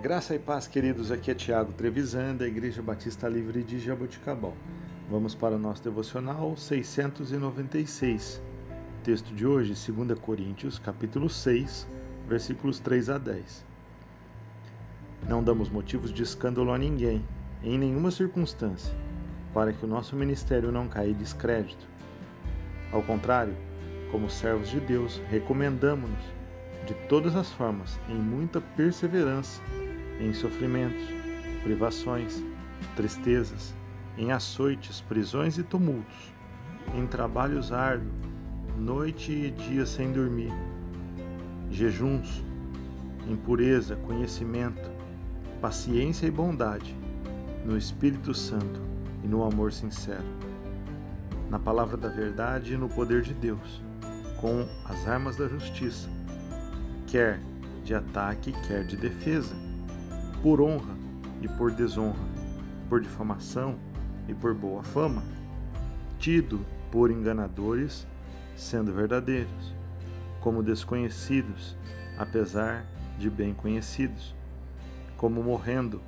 Graça e paz, queridos. Aqui é Tiago Trevisan, da Igreja Batista Livre de Jaboticabal. Vamos para o nosso devocional 696. Texto de hoje, 2 Coríntios, capítulo 6, versículos 3 a 10. Não damos motivos de escândalo a ninguém, em nenhuma circunstância, para que o nosso ministério não caia em descrédito. Ao contrário, como servos de Deus, recomendamos-nos de todas as formas, em muita perseverança, em sofrimentos, privações, tristezas, em açoites, prisões e tumultos, em trabalhos árduos, noite e dia sem dormir, jejuns, impureza, conhecimento, paciência e bondade, no Espírito Santo e no amor sincero, na palavra da verdade e no poder de Deus, com as armas da justiça, quer de ataque, quer de defesa por honra e por desonra, por difamação e por boa fama, tido por enganadores, sendo verdadeiros, como desconhecidos, apesar de bem conhecidos, como morrendo,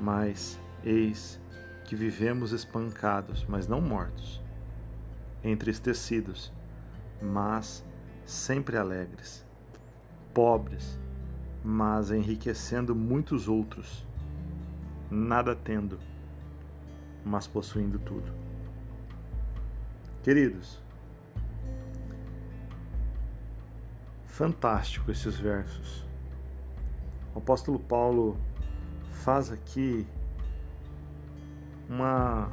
mas eis que vivemos espancados, mas não mortos, entristecidos, mas sempre alegres, pobres, mas enriquecendo muitos outros, nada tendo, mas possuindo tudo. Queridos, fantástico esses versos. O apóstolo Paulo faz aqui uma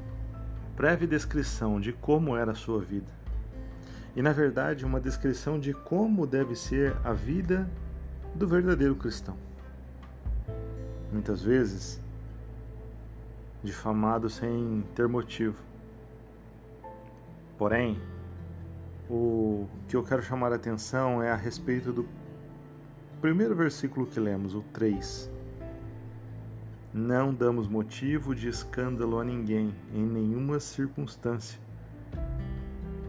breve descrição de como era a sua vida. E na verdade, uma descrição de como deve ser a vida do verdadeiro cristão. Muitas vezes, difamado sem ter motivo. Porém, o que eu quero chamar a atenção é a respeito do primeiro versículo que lemos, o 3. Não damos motivo de escândalo a ninguém, em nenhuma circunstância,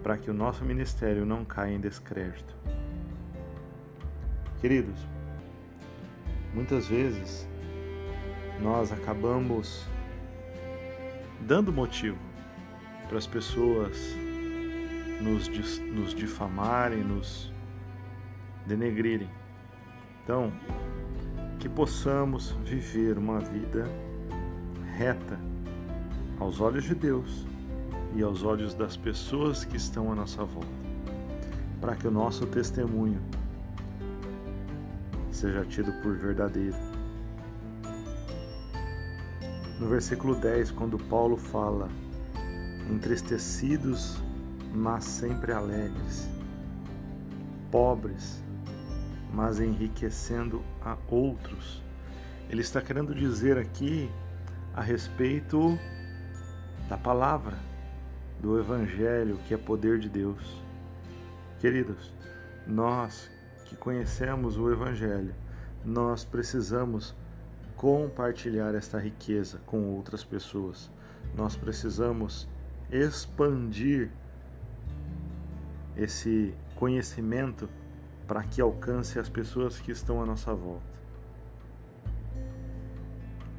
para que o nosso ministério não caia em descrédito. Queridos, muitas vezes nós acabamos dando motivo para as pessoas nos, nos difamarem, nos denegrirem. Então, que possamos viver uma vida reta aos olhos de Deus e aos olhos das pessoas que estão à nossa volta, para que o nosso testemunho seja tido por verdadeiro. No versículo 10, quando Paulo fala, entristecidos, mas sempre alegres, pobres, mas enriquecendo a outros. Ele está querendo dizer aqui a respeito da palavra, do Evangelho, que é poder de Deus. Queridos, nós que conhecemos o Evangelho, nós precisamos compartilhar esta riqueza com outras pessoas. Nós precisamos expandir esse conhecimento para que alcance as pessoas que estão à nossa volta.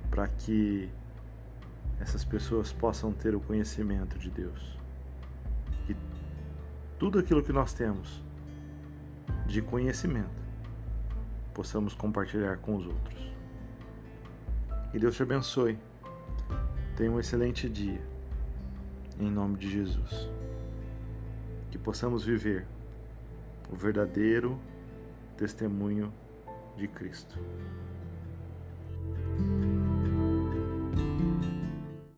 Para que essas pessoas possam ter o conhecimento de Deus. E tudo aquilo que nós temos de conhecimento possamos compartilhar com os outros. Que Deus te abençoe. Tenha um excelente dia. Em nome de Jesus. Que possamos viver o verdadeiro testemunho de Cristo.